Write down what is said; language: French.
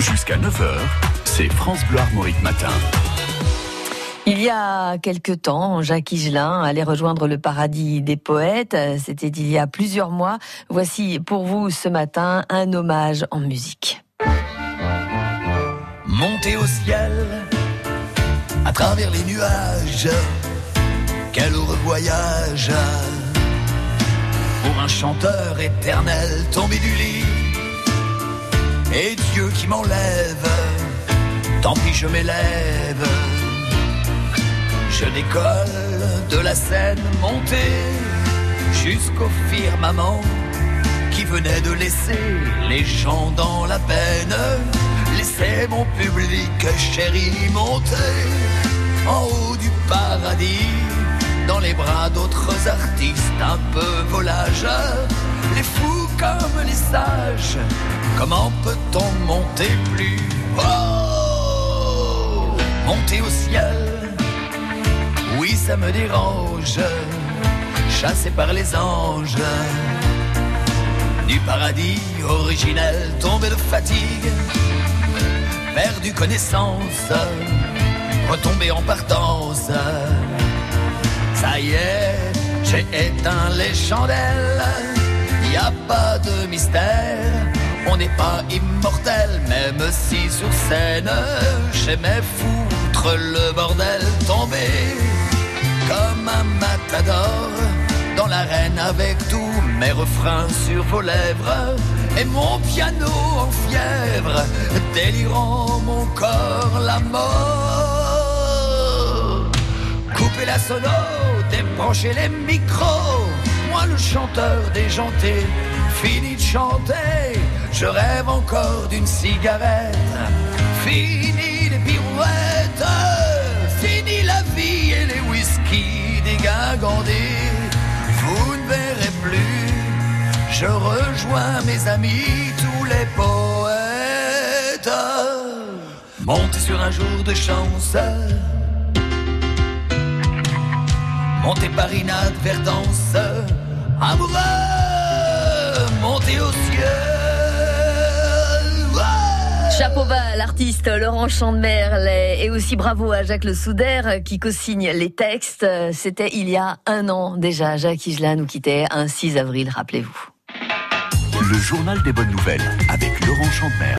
Jusqu'à 9h, c'est France Bleu Armorique Matin. Il y a quelque temps, Jacques Higelin allait rejoindre le paradis des poètes. C'était il y a plusieurs mois. Voici pour vous ce matin un hommage en musique. Monter au ciel, à travers les nuages, quel heureux voyage pour un chanteur éternel tombé du lit et Dieu qui m'enlève, tant pis je m'élève. Je décolle de la scène montée jusqu'au firmament qui venait de laisser les gens dans la peine. Laisser mon public chéri monter en haut du paradis dans les bras d'autres artistes un peu volageurs, les fous comme les sages. Comment peut-on monter plus haut? Monter au ciel, oui ça me dérange, chassé par les anges. Du paradis originel tombé de fatigue, perdu connaissance, retombé en partance. Ça y est, j'ai éteint les chandelles. Y a pas de mystère, on n'est pas immortel, même si sur scène j'aimais foutre le bordel tomber comme un matador dans l'arène avec tous mes refrains sur vos lèvres et mon piano en fièvre, délirant mon corps la mort. Couper la sono, débrancher les micros. Moi le chanteur déjanté, fini de chanter. Je rêve encore d'une cigarette. Fini les pirouettes. Fini la vie et les whisky dégingandés. Vous ne verrez plus. Je rejoins mes amis, tous les poètes. Monter sur un jour de chance Montez par inadvertance, amoureux, montez au ciel. Chapeau bas à l'artiste Laurent Chandemerle et aussi bravo à Jacques Le Souder qui co-signe les textes. C'était il y a un an déjà. Jacques Higelin nous quittait un 6 avril, rappelez-vous. Le journal des bonnes nouvelles avec Laurent Chandemerle.